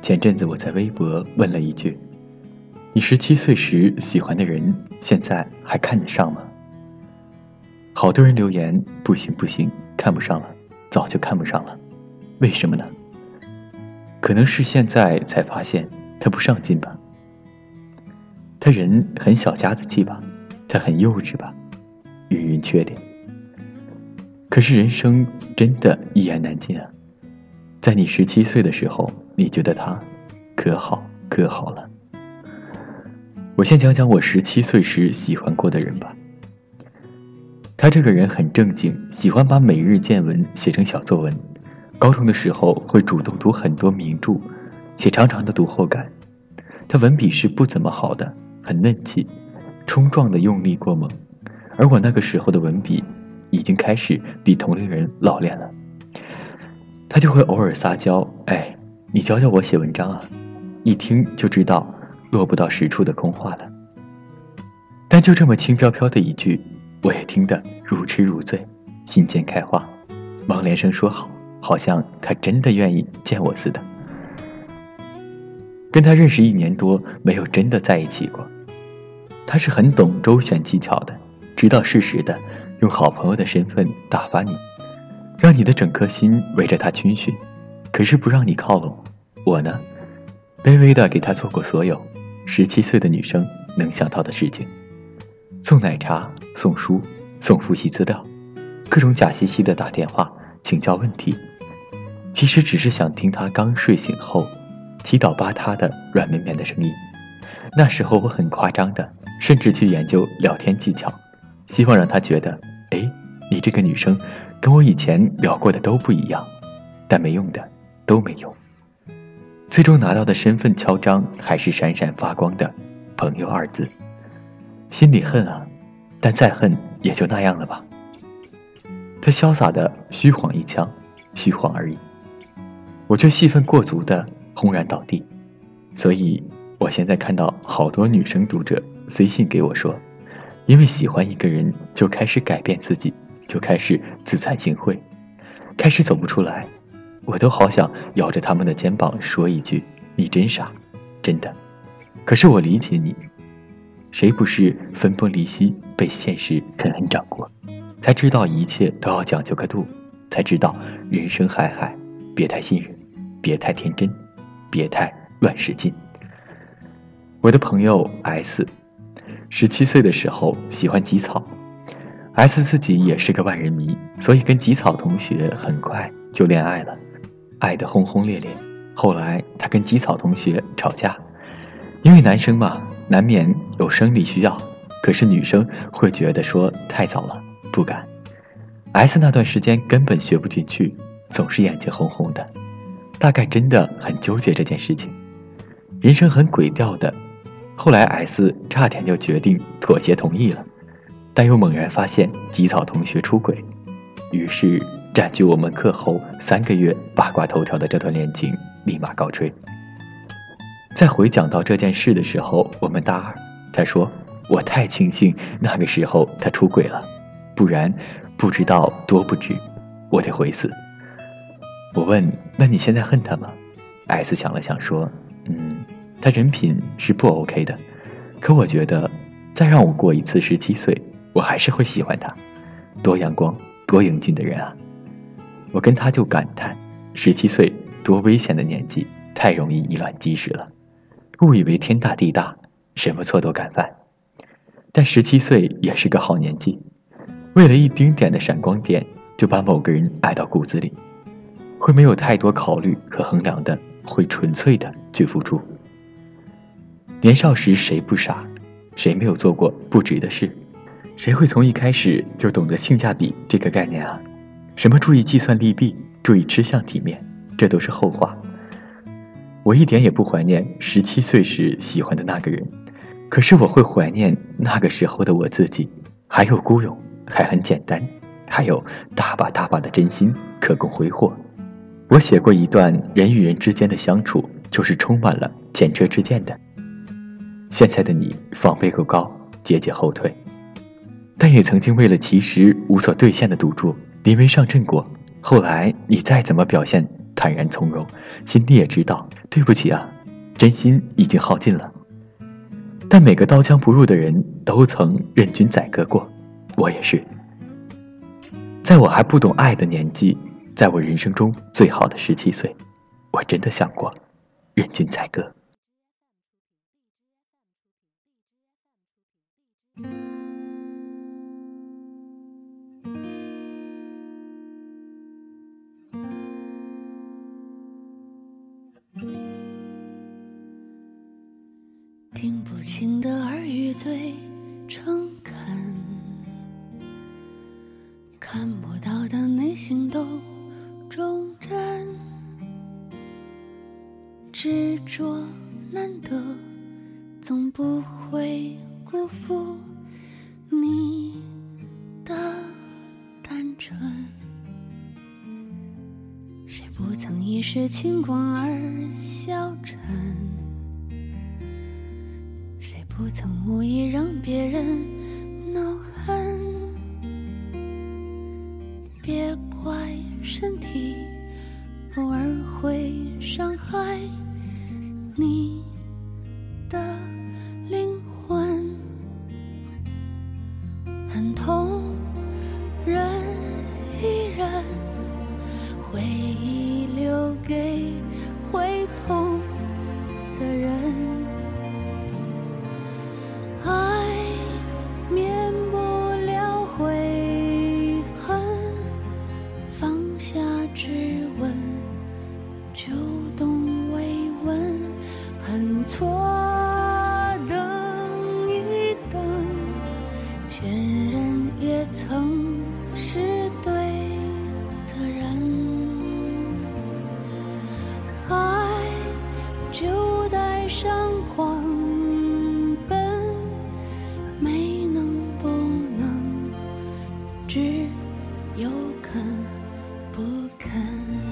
前阵子我在微博问了一句：“你十七岁时喜欢的人，现在还看得上吗？”好多人留言：“不行不行，看不上了，早就看不上了。”为什么呢？可能是现在才发现他不上进吧，他人很小家子气吧，他很幼稚吧，云云缺点。可是人生真的一言难尽啊！在你十七岁的时候，你觉得他可好可好了。我先讲讲我十七岁时喜欢过的人吧。他这个人很正经，喜欢把每日见闻写成小作文。高中的时候会主动读很多名著，写长长的读后感。他文笔是不怎么好的，很嫩气，冲撞的用力过猛。而我那个时候的文笔，已经开始比同龄人老练了。他就会偶尔撒娇：“哎，你教教我写文章啊！”一听就知道落不到实处的空话了。但就这么轻飘飘的一句，我也听得如痴如醉，心间开花，忙连声说好，好像他真的愿意见我似的。跟他认识一年多，没有真的在一起过。他是很懂周旋技巧的，知道适时的用好朋友的身份打发你。你的整颗心围着他军训，可是不让你靠拢。我呢，卑微的给他做过所有十七岁的女生能想到的事情：送奶茶、送书、送复习资料，各种假兮兮的打电话请教问题。其实只是想听他刚睡醒后七倒八塌的软绵绵的声音。那时候我很夸张的，甚至去研究聊天技巧，希望让他觉得，哎，你这个女生。跟我以前聊过的都不一样，但没用的都没用。最终拿到的身份敲章还是闪闪发光的“朋友”二字，心里恨啊，但再恨也就那样了吧。他潇洒的虚晃一枪，虚晃而已，我却戏份过足的轰然倒地。所以，我现在看到好多女生读者私信给我说，因为喜欢一个人就开始改变自己。就开始自惭形秽，开始走不出来，我都好想摇着他们的肩膀说一句：“你真傻，真的。”可是我理解你，谁不是分崩离析，被现实狠狠掌过，才知道一切都要讲究个度，才知道人生海海，别太信任，别太天真，别太乱使劲。我的朋友 S，十七岁的时候喜欢吉草。S 自己也是个万人迷，所以跟吉草同学很快就恋爱了，爱得轰轰烈烈。后来他跟吉草同学吵架，因为男生嘛，难免有生理需要，可是女生会觉得说太早了，不敢。S 那段时间根本学不进去，总是眼睛红红的，大概真的很纠结这件事情，人生很鬼调的。后来 S 差点就决定妥协同意了。但又猛然发现吉草同学出轨，于是占据我们课后三个月八卦头条的这段恋情立马告吹。在回讲到这件事的时候，我们大二，他说：“我太庆幸那个时候他出轨了，不然不知道多不值。”我得回死。我问：“那你现在恨他吗？”S 想了想说：“嗯，他人品是不 OK 的，可我觉得再让我过一次十七岁。”我还是会喜欢他，多阳光、多英俊的人啊！我跟他就感叹：十七岁多危险的年纪，太容易以卵击石了，误以为天大地大，什么错都敢犯。但十七岁也是个好年纪，为了一丁点的闪光点，就把某个人爱到骨子里，会没有太多考虑和衡量的，会纯粹的去付出。年少时谁不傻？谁没有做过不值的事？谁会从一开始就懂得性价比这个概念啊？什么注意计算利弊，注意吃相体面，这都是后话。我一点也不怀念十七岁时喜欢的那个人，可是我会怀念那个时候的我自己，还有孤勇，还很简单，还有大把大把的真心可供挥霍。我写过一段人与人之间的相处，就是充满了前车之鉴的。现在的你防备够高，节节后退。但也曾经为了其实无所兑现的赌注临危上阵过。后来你再怎么表现坦然从容，心里也知道对不起啊，真心已经耗尽了。但每个刀枪不入的人都曾任君宰割过，我也是。在我还不懂爱的年纪，在我人生中最好的十七岁，我真的想过任君宰割。情的耳语最诚恳，看不到的内心都忠贞，执着难得，总不会辜负你的单纯。谁不曾一时轻狂而笑不曾无意让别人恼恨，别怪身体偶尔会伤害你的人也曾是对的人，爱就带上狂奔，没能不能，只有肯不肯。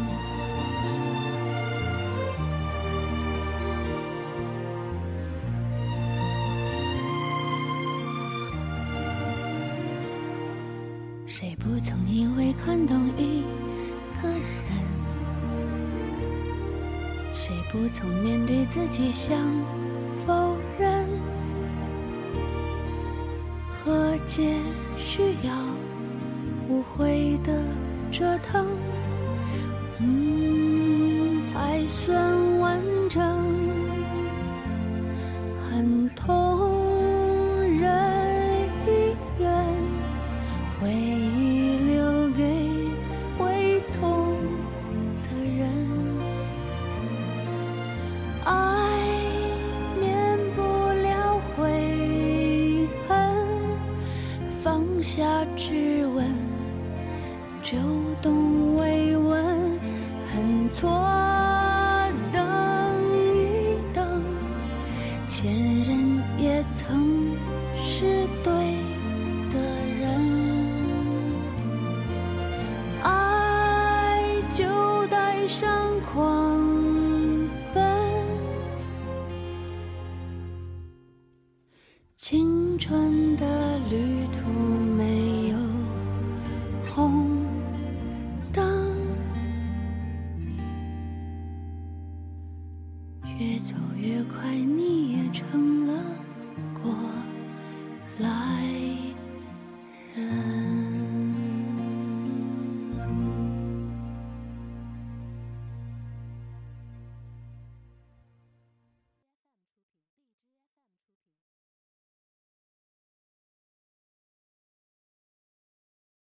曾以为看懂一个人？谁不曾面对自己想否认？和解需要无悔的折腾，嗯，才算人人也曾是对的人，爱就带上狂奔，青春的旅途没有红。越走越快，